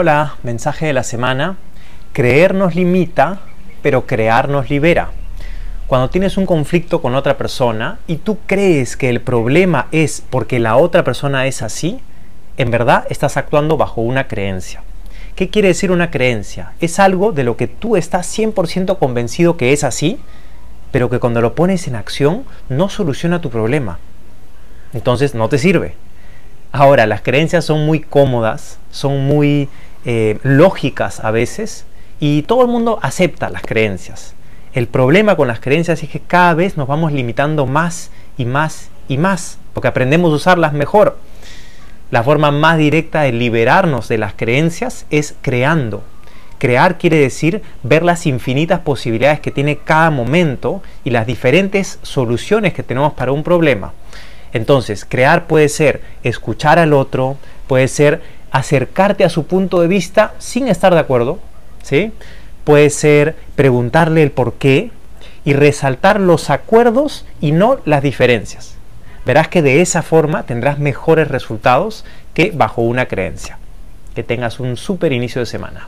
Hola, mensaje de la semana. Creer nos limita, pero crear nos libera. Cuando tienes un conflicto con otra persona y tú crees que el problema es porque la otra persona es así, en verdad estás actuando bajo una creencia. ¿Qué quiere decir una creencia? Es algo de lo que tú estás 100% convencido que es así, pero que cuando lo pones en acción no soluciona tu problema. Entonces no te sirve. Ahora, las creencias son muy cómodas, son muy eh, lógicas a veces y todo el mundo acepta las creencias. El problema con las creencias es que cada vez nos vamos limitando más y más y más, porque aprendemos a usarlas mejor. La forma más directa de liberarnos de las creencias es creando. Crear quiere decir ver las infinitas posibilidades que tiene cada momento y las diferentes soluciones que tenemos para un problema. Entonces, crear puede ser escuchar al otro, puede ser acercarte a su punto de vista sin estar de acuerdo, ¿sí? Puede ser preguntarle el por qué y resaltar los acuerdos y no las diferencias. Verás que de esa forma tendrás mejores resultados que bajo una creencia. Que tengas un súper inicio de semana.